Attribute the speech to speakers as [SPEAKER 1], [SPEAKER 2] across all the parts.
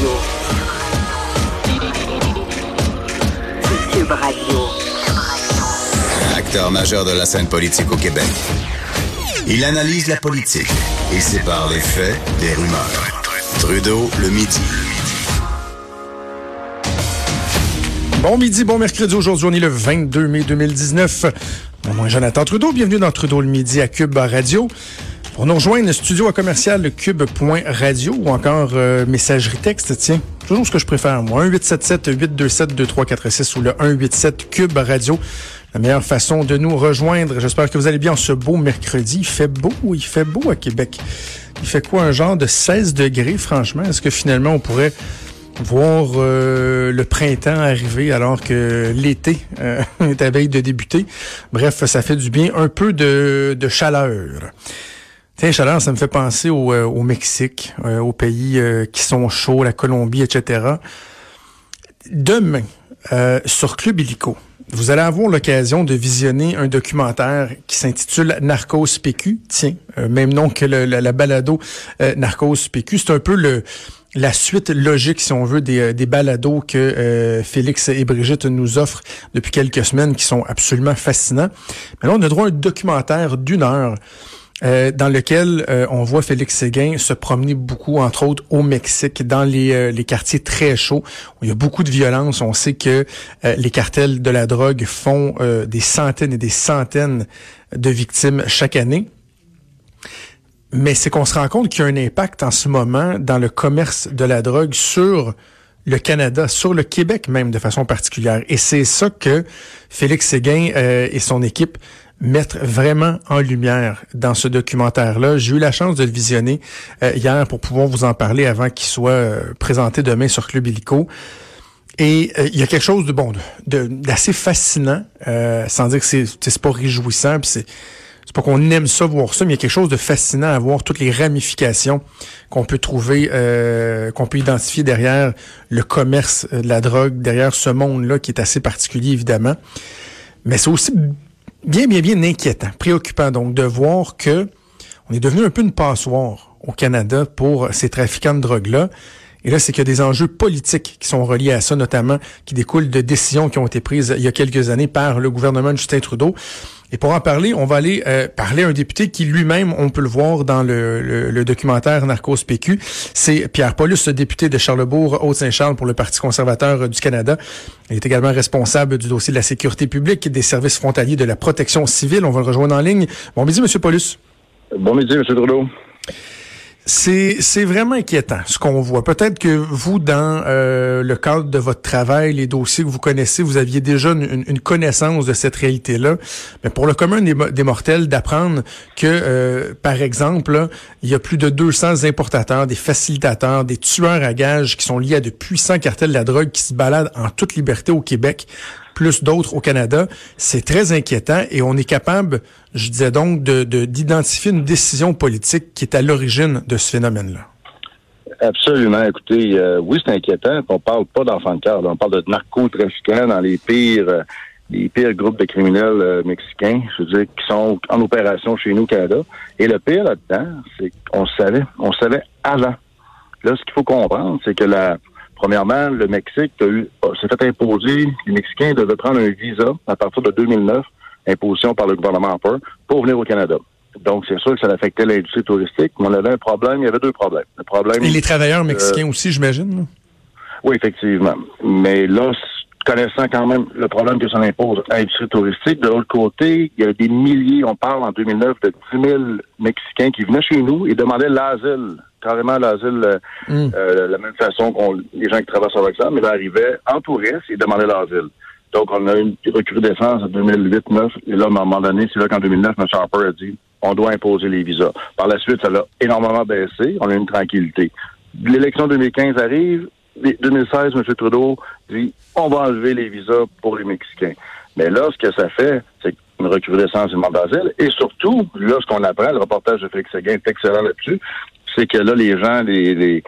[SPEAKER 1] Radio. Cube Radio.
[SPEAKER 2] Acteur majeur de la scène politique au Québec. Il analyse la politique et sépare les faits des rumeurs. Trudeau le midi.
[SPEAKER 3] Bon midi, bon mercredi. Aujourd'hui, on est le 22 mai 2019. Mon nom est Jonathan Trudeau. Bienvenue dans Trudeau le midi à Cube Radio. Pour nous rejoindre, le studio à commercial cube.radio ou encore euh, messagerie texte, tiens, toujours ce que je préfère, moi. 1-877-827-2346 ou le 187 Cube Radio. La meilleure façon de nous rejoindre. J'espère que vous allez bien en ce beau mercredi. Il fait beau, il fait beau à Québec. Il fait quoi, un genre de 16 degrés, franchement? Est-ce que finalement on pourrait voir euh, le printemps arriver alors que l'été euh, est à veille de débuter? Bref, ça fait du bien. Un peu de chaleur. Tiens, chaleur, ça me fait penser au, euh, au Mexique, aux pays qui sont chauds, la Colombie, etc. Demain, sur Club Illico, vous allez avoir l'occasion de visionner un documentaire qui s'intitule Narcos PQ. Tiens, même nom que le, la, la, balado Narcos PQ. C'est un peu le la suite logique, si on veut, des, euh, des balados que euh, Félix et Brigitte nous offrent depuis quelques semaines, qui sont absolument fascinants. Mais là, on a droit à un documentaire d'une heure. Euh, dans lequel on voit Félix Séguin se promener beaucoup, entre autres au Mexique, dans les, les quartiers très chauds, où il y a beaucoup de violence. On sait que les cartels de la drogue font des centaines et des centaines de victimes chaque année. Mais c'est qu'on se rend compte qu'il y a un impact en ce moment dans le commerce de la drogue sur le Canada, sur le Québec même de façon particulière. Et c'est ça que Félix Séguin euh, et son équipe mettent vraiment en lumière dans ce documentaire-là. J'ai eu la chance de le visionner euh, hier pour pouvoir vous en parler avant qu'il soit euh, présenté demain sur Club Illico. Et il y a quelque chose de bon, d'assez fascinant, sans dire que c'est pas réjouissant, c'est c'est pas qu'on aime ça voir ça, mais il y a quelque chose de fascinant à voir toutes les ramifications qu'on peut trouver, euh, qu'on peut identifier derrière le commerce de la drogue, derrière ce monde-là qui est assez particulier évidemment. Mais c'est aussi bien, bien, bien inquiétant, préoccupant donc de voir que on est devenu un peu une passoire au Canada pour ces trafiquants de drogue-là. Et là, c'est qu'il y a des enjeux politiques qui sont reliés à ça, notamment qui découlent de décisions qui ont été prises il y a quelques années par le gouvernement de Justin Trudeau. Et pour en parler, on va aller euh, parler à un député qui lui-même, on peut le voir dans le, le, documentaire Narcos PQ, c'est Pierre Paulus, député de Charlebourg, Haute-Saint-Charles pour le Parti conservateur du Canada. Il est également responsable du dossier de la sécurité publique et des services frontaliers de la protection civile. On va le rejoindre en ligne. Bon midi, Monsieur Paulus.
[SPEAKER 4] Bon midi, Monsieur Trudeau.
[SPEAKER 3] C'est vraiment inquiétant ce qu'on voit. Peut-être que vous, dans euh, le cadre de votre travail, les dossiers que vous connaissez, vous aviez déjà une, connaissance de cette réalité-là. Mais pour le commun des, mortels, d'apprendre que, euh, par exemple, il y a plus de 200 importateurs, des facilitateurs, des tueurs à gages qui sont liés à de puissants cartels de la drogue qui se baladent en toute liberté au Québec plus d'autres au Canada. C'est très inquiétant et on est capable, je disais donc, de d'identifier une décision politique qui est à l'origine de ce phénomène-là.
[SPEAKER 4] Absolument. Écoutez, euh, oui, c'est inquiétant. On parle pas d'enfants de cœur. On parle de narcotrafiquants dans les pires, euh, les pires groupes de criminels euh, mexicains, je veux dire, qui sont en opération chez nous au Canada. Et le pire là-dedans, c'est qu'on savait, on savait avant. Là, ce qu'il faut comprendre, c'est que la, Premièrement, le Mexique s'est fait imposer, les Mexicains devaient prendre un visa à partir de 2009, imposition par le gouvernement Harper, pour venir au Canada. Donc, c'est sûr que ça affectait l'industrie touristique, mais on avait un problème, il y avait deux problèmes. Le problème,
[SPEAKER 3] Et les travailleurs mexicains euh, aussi, j'imagine?
[SPEAKER 4] Oui, effectivement. Mais là, connaissant quand même le problème que ça impose à l'industrie touristique, de l'autre côté, il y a des milliers, on parle en 2009 de 10 000 Mexicains qui venaient chez nous et demandaient l'asile carrément l'asile euh, mm. euh, la même façon qu'on les gens qui traversent avec ça, mais ils arrivaient en touriste et demandaient l'asile. Donc, on a eu une recrudescence en 2008-2009. Et là, à un moment donné, c'est là qu'en 2009, M. Harper a dit on doit imposer les visas. Par la suite, ça a énormément baissé. On a eu une tranquillité. L'élection 2015 arrive. 2016, M. Trudeau dit on va enlever les visas pour les Mexicains. Mais là, ce que ça fait, c'est une recrudescence du demande d'asile. Et surtout, là, ce qu'on apprend, le reportage de Félix Seguin est excellent là-dessus, c'est que là, les gens, les, les,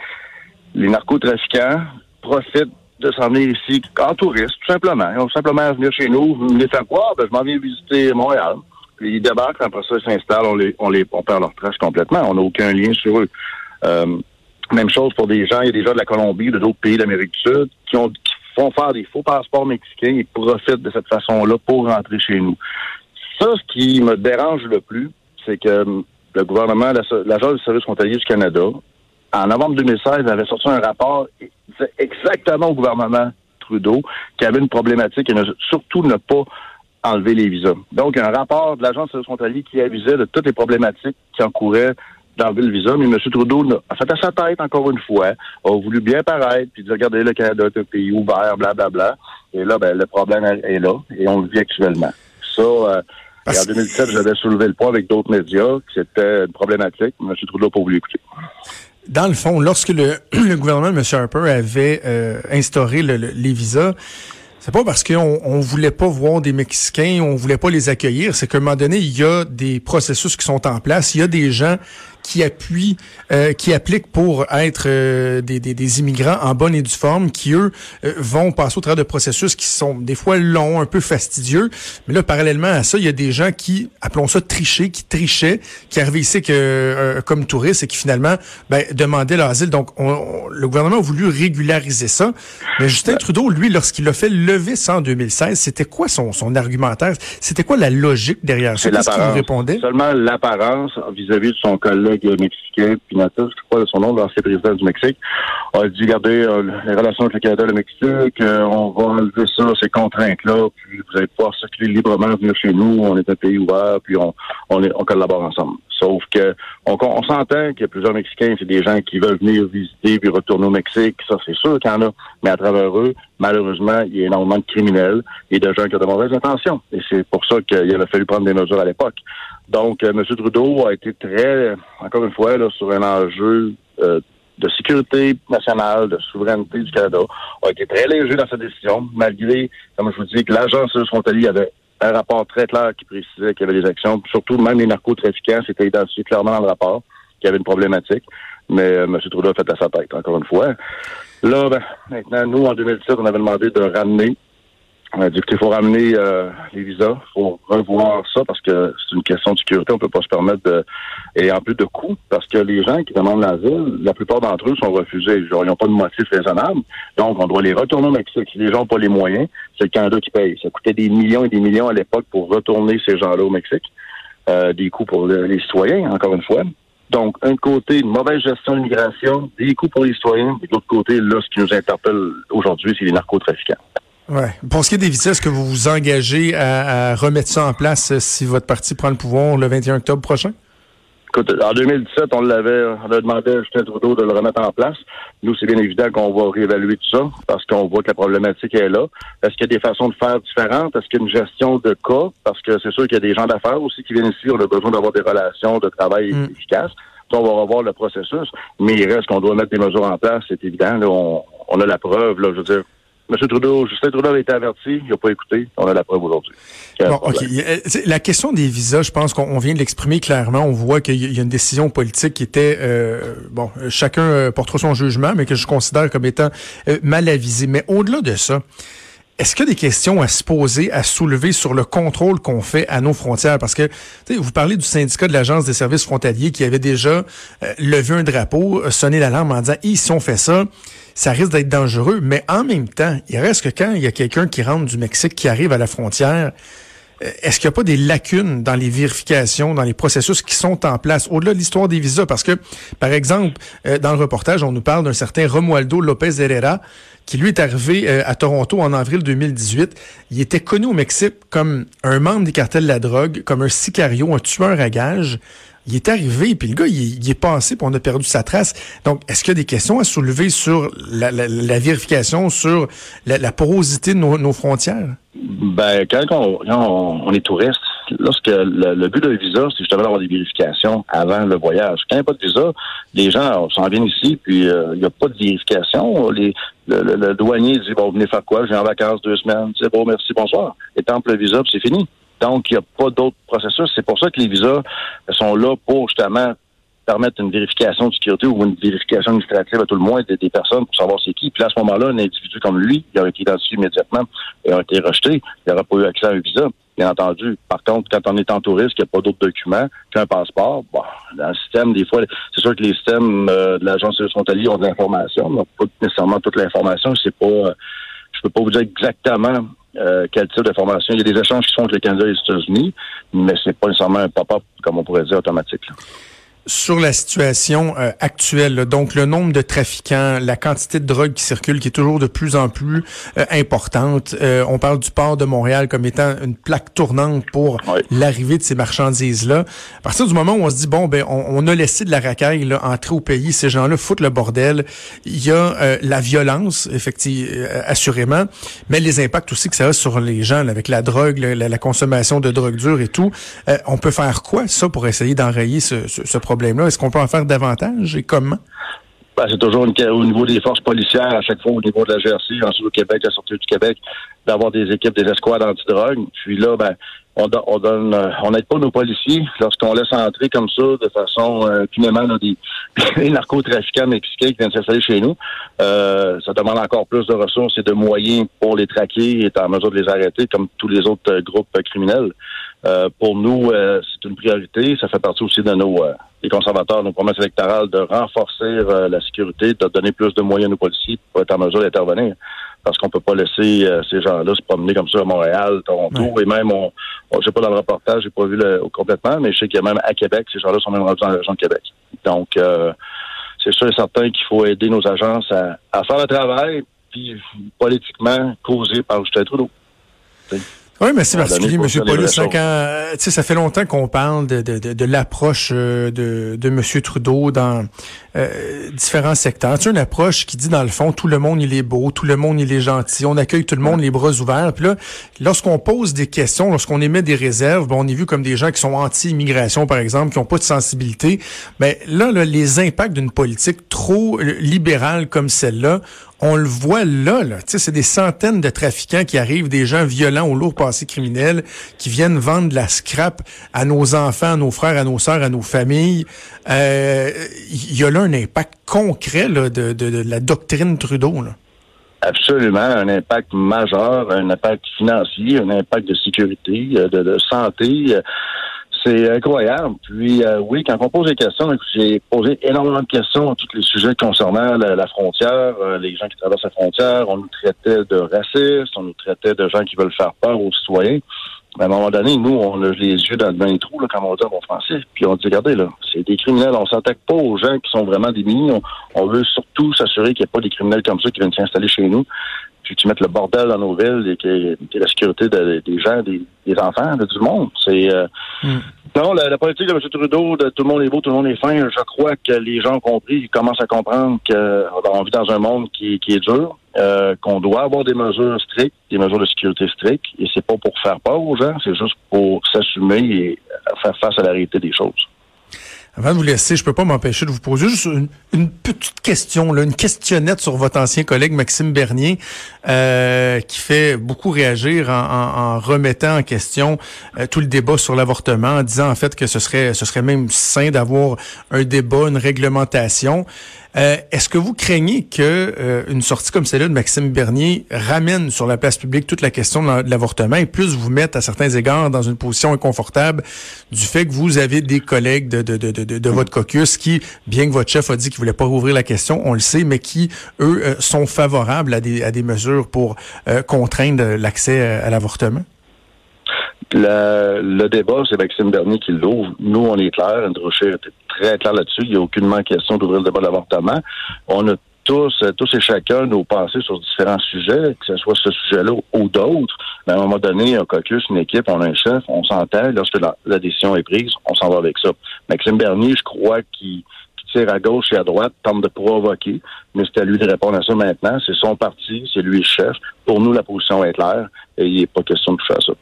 [SPEAKER 4] les narcotrafiquants profitent de s'en venir ici en touriste, tout simplement. Ils vont simplement venir chez nous, les faire quoi? Ben, je m'en viens visiter Montréal. Puis ils débarquent, après ça, ils s'installent, on les, on les, on perd leur trace complètement. On n'a aucun lien sur eux. Euh, Même chose pour des gens, il y a des gens de la Colombie, de d'autres pays d'Amérique du Sud, qui ont qui font faire des faux passeports mexicains et profitent de cette façon-là pour rentrer chez nous. Ça, ce qui me dérange le plus, c'est que le gouvernement, l'Agence du service frontalier du Canada, en novembre 2016, avait sorti un rapport exactement au gouvernement Trudeau qui avait une problématique et surtout ne pas enlever les visas. Donc, un rapport de l'Agence frontalier qui avisait de toutes les problématiques qui encouraient d'enlever le visa, mais M. Trudeau a fait à sa tête, encore une fois, a voulu bien paraître, puis dire, regardez, le Canada est un pays ouvert, blablabla. Bla, bla. Et là, ben, le problème est là, et on le vit actuellement. Ça, euh, en 2017, j'avais soulevé le point avec d'autres médias, que c'était une problématique. M. Trudeau n'a pas voulu écouter.
[SPEAKER 3] Dans le fond, lorsque le, gouvernement de M. Harper avait euh, instauré les visas, c'est pas parce qu'on on voulait pas voir des Mexicains, on voulait pas les accueillir, c'est qu'à un moment donné, il y a des processus qui sont en place, il y a des gens qui appuient, euh, qui appliquent pour être euh, des, des, des, immigrants en bonne et due forme, qui eux euh, vont passer au travers de processus qui sont des fois longs, un peu fastidieux. Mais là, parallèlement à ça, il y a des gens qui, appelons ça tricher, qui trichaient, qui arrivaient ici que, comme touristes et qui finalement ben, demandaient l'asile. Donc, on, le gouvernement a voulu régulariser ça. Mais Justin Trudeau, lui, lorsqu'il a fait lever ça en 2016, c'était quoi son, son argumentaire? C'était quoi la logique derrière ça? Qu'est-ce qu'il répondait?
[SPEAKER 4] Seulement l'apparence vis-à-vis de son collègue mexicain, Pinatas, je crois son nom, l'ancien président du Mexique, a dit, regardez, euh, les relations avec le Canada et le Mexique, euh, on va enlever ça, ces contraintes-là, puis vous allez pouvoir circuler librement, venir chez nous, on est un pays ouvert, puis on, on, est, on collabore ensemble. Sauf que on, s'entend qu'il y a plusieurs Mexicains, c'est des gens qui veulent venir visiter puis retourner au Mexique, ça c'est sûr qu'il y en a, mais à travers eux, malheureusement, il y a énormément de criminels et de gens qui ont de mauvaises intentions. Et c'est pour ça qu'il avait fallu prendre des mesures à l'époque. Donc, euh, M. Trudeau a été très, encore une fois, là, sur un enjeu euh, de sécurité nationale, de souveraineté du Canada, a été très léger dans sa décision, malgré, comme je vous dis, que l'agence frontalier avait un rapport très clair qui précisait qu'il y avait des actions. Surtout, même les narcotrafiquants, c'était identifié clairement dans le rapport qu'il y avait une problématique. Mais euh, M. Trudeau a fait à sa tête, encore une fois. Là, ben, maintenant, nous, en 2017, on avait demandé de ramener on a qu'il faut ramener euh, les visas, il faut revoir ça parce que c'est une question de sécurité, on peut pas se permettre de et en plus de coûts, parce que les gens qui demandent l'asile, la plupart d'entre eux sont refusés. Ils n'ont pas de motif raisonnable. Donc, on doit les retourner au Mexique. Si les gens n'ont pas les moyens, c'est le Canada qui paye. Ça coûtait des millions et des millions à l'époque pour retourner ces gens-là au Mexique. Euh, des coûts pour les citoyens, encore une fois. Donc, un côté, une mauvaise gestion de l'immigration, des coûts pour les citoyens, et de l'autre côté, là, ce qui nous interpelle aujourd'hui, c'est les narcotrafiquants.
[SPEAKER 3] Ouais. Pour ce qui est des visas, est-ce que vous vous engagez à, remettre ça en place euh, si votre parti prend le pouvoir le 21 octobre prochain?
[SPEAKER 4] Écoute, en 2017, on l'avait, on a demandé à Justin Trudeau de le remettre en place. Nous, c'est bien évident qu'on va réévaluer tout ça parce qu'on voit que la problématique est là. Est-ce qu'il y a des façons de faire différentes? Est-ce qu'il y a une gestion de cas? Parce que c'est sûr qu'il y a des gens d'affaires aussi qui viennent ici. On a besoin d'avoir des relations de travail mm. efficaces. on va revoir le processus. Mais il reste qu'on doit mettre des mesures en place, c'est évident. on, on, a la preuve, là, je veux dire M. Trudeau, Justin Trudeau a été averti, il n'a pas écouté. On a la preuve aujourd'hui.
[SPEAKER 3] Bon, OK. La question des visas, je pense qu'on vient de l'exprimer clairement. On voit qu'il y a une décision politique qui était, euh, bon, chacun euh, portera son jugement, mais que je considère comme étant euh, mal avisé. Mais au-delà de ça, est-ce qu'il y a des questions à se poser, à soulever sur le contrôle qu'on fait à nos frontières? Parce que vous parlez du syndicat de l'Agence des services frontaliers qui avait déjà levé un drapeau, sonné l'alarme en disant, si on fait ça, ça risque d'être dangereux. Mais en même temps, il reste que quand il y a quelqu'un qui rentre du Mexique, qui arrive à la frontière, euh, est-ce qu'il n'y a pas des lacunes dans les vérifications, dans les processus qui sont en place, au-delà de l'histoire des visas? Parce que, par exemple, euh, dans le reportage, on nous parle d'un certain Romualdo Lopez Herrera, qui lui est arrivé euh, à Toronto en avril 2018. Il était connu au Mexique comme un membre des cartels de la drogue, comme un sicario, un tueur à gages il est arrivé, puis le gars, il, est passé, puis on a perdu sa trace. Donc, est-ce qu'il y a des questions à soulever sur la, vérification, sur la, porosité de nos, frontières?
[SPEAKER 4] Ben, quand on, est touriste, lorsque le, but d'un visa, c'est justement d'avoir des vérifications avant le voyage. Quand il n'y a pas de visa, les gens s'en viennent ici, puis euh, il n'y a pas de vérification. Le, douanier dit, bon, venez faire quoi? J'ai en vacances deux semaines. C'est bon, merci, bonsoir. Et tant le visa, c'est fini. Donc, il n'y a pas d'autres processus. C'est pour ça que les visas sont là pour justement permettre une vérification de sécurité ou une vérification administrative à tout le moins des, personnes pour savoir c'est qui. Puis à ce moment-là, un individu comme lui, il aurait été identifié immédiatement et aurait été rejeté. Il n'aurait pas eu accès à un visa. Bien entendu. Par contre, quand on est en touriste, qu'il n'y a pas d'autres documents qu'un passeport, bon, dans le système, des fois, c'est sûr que les systèmes euh, de l'agence de frontalier ont de l'information, mais pas nécessairement toute l'information. C'est pas, euh, je peux pas vous dire exactement euh, quel type d'information. Il y a des échanges qui sont entre le Canada et les États-Unis, mais c'est pas nécessairement un pop-up, comme on pourrait dire, automatique. Là
[SPEAKER 3] sur la situation euh, actuelle, donc le nombre de trafiquants, la quantité de drogue qui circule qui est toujours de plus en plus euh, importante. Euh, on parle du port de Montréal comme étant une plaque tournante pour l'arrivée de ces marchandises-là. À partir du moment où on se dit, bon, ben on, a laissé de la racaille là, entrer au pays, ces gens-là foutent le bordel, il y a la violence, effectivement, assurément, mais les impacts aussi que ça a sur les gens avec la drogue, la, la, consommation de drogue dure et tout. on peut faire quoi, ça, pour essayer d'enrayer ce, ce, ce problème? Est-ce qu'on peut en faire davantage et comment?
[SPEAKER 4] Ben, c'est toujours au niveau des forces policières, à chaque fois au niveau de la GRC, ensuite au Québec, la sortie du Québec, d'avoir des équipes, des escouades antidrogue. Puis là, ben, on, on donne, euh, on n'aide pas nos policiers lorsqu'on laisse entrer comme ça, de façon euh, des, des, narcotrafiquants mexicains qui viennent s'installer chez nous. Euh, ça demande encore plus de ressources et de moyens pour les traquer et être en mesure de les arrêter, comme tous les autres euh, groupes criminels. pour nous, c'est une priorité. Ça fait partie aussi de nos les conservateurs, nos promesses électorales, de renforcer la sécurité, de donner plus de moyens à nos policiers pour être en mesure d'intervenir parce qu'on peut pas laisser euh, ces gens-là se promener comme ça à Montréal, Toronto, et même, on, je sais pas dans le reportage, j'ai pas vu le, complètement, mais je sais qu'il y a même à Québec, ces gens-là sont même rendus dans la région de Québec. Donc, euh, c'est sûr et certain qu'il faut aider nos agences à, faire le travail, puis politiquement causé par Justin Trudeau.
[SPEAKER 3] Oui, mais c'est particulier, M. Paulus. Quand, ça fait longtemps qu'on parle de, de, de, de l'approche euh, de, de M. Trudeau dans euh, différents secteurs. C'est une approche qui dit, dans le fond, tout le monde, il est beau, tout le monde, il est gentil, on accueille tout le monde les bras ouverts. Puis là, lorsqu'on pose des questions, lorsqu'on émet des réserves, bon, on est vu comme des gens qui sont anti-immigration, par exemple, qui n'ont pas de sensibilité. Mais là, là les impacts d'une politique trop libérale comme celle-là, on le voit là, là. c'est des centaines de trafiquants qui arrivent, des gens violents au lourd passé criminel, qui viennent vendre de la scrap à nos enfants, à nos frères, à nos sœurs, à nos familles. Euh, il y a là un impact concret de, la doctrine Trudeau.
[SPEAKER 4] Absolument, un impact majeur, un impact financier, un impact de sécurité, de, de santé. C'est incroyable. Puis euh, oui, quand on pose des questions, j'ai posé énormément de questions à tous les sujets concernant la, frontière, euh, les gens qui traversent la frontière. On nous traitait de racistes, on nous traitait de gens qui veulent faire peur aux citoyens. Mais à un moment donné, nous, on a les yeux dans le bain trou, là, comme on dit en bon français. Puis on dit, regardez, là, c'est des criminels. On s'attaque pas aux gens qui sont vraiment démunis. On, on veut surtout s'assurer qu'il n'y a pas des criminels comme ça qui viennent s'installer chez nous puis qui mettent le bordel dans nos villes et qui, la sécurité des gens, des, enfants, de, du monde. C'est euh, hmm. non la, politique de M. Trudeau, de tout le monde est beau, tout le monde est fin. Je crois que les gens ont compris, ils commencent à comprendre qu'on vit dans un monde qui, qui est dur, euh, qu'on doit avoir des mesures strictes, des mesures de sécurité strictes, et c'est pas pour faire peur aux gens, c'est juste pour s'assumer et faire face à la réalité des choses.
[SPEAKER 3] Avant de vous laisser, je peux pas m'empêcher de vous poser juste une, petite question, là, une questionnette sur votre ancien collègue Maxime Bernier, euh, qui fait beaucoup réagir en, remettant en question euh, tout le débat sur l'avortement, en disant en fait que ce serait, ce serait même sain d'avoir un débat, une réglementation. Euh, est-ce que vous craignez que euh, une sortie comme celle-là de Maxime Bernier ramène sur la place publique toute la question de l'avortement et puisse vous mettre à certains égards dans une position inconfortable du fait que vous avez des collègues de, de, de, de, votre caucus qui, bien que votre chef a dit qu'il voulait pas rouvrir la question, on le sait, mais qui, eux, euh, sont favorables à des, à des mesures pour contraindre l'accès à, l'avortement?
[SPEAKER 4] Le, débat, c'est Maxime Bernier qui l'ouvre. Nous, on est clair. Andrew Scheer était très clair là-dessus. Il n'y a aucunement question d'ouvrir le débat de l'avortement. On a tous, tous et chacun nos pensées sur différents sujets, que ce soit ce sujet-là ou d'autres. Mais à un moment donné, un caucus, une équipe, on a un chef, on s'entend. Lorsque la, décision est prise, on s'en va avec ça. Maxime Bernier, je crois qu'il tire à gauche et à droite, tente de provoquer, mais c'est à lui de répondre à ça maintenant. C'est son parti, c'est lui le chef. Pour nous, la position est claire et il n'est pas question de à ça.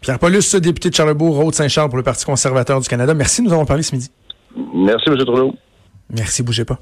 [SPEAKER 3] Pierre Paulus, député de Charlebourg, Rôde-Saint-Charles pour le Parti conservateur du Canada. Merci, nous avons parlé ce midi.
[SPEAKER 4] Merci, M. Trudeau.
[SPEAKER 3] Merci, bougez pas.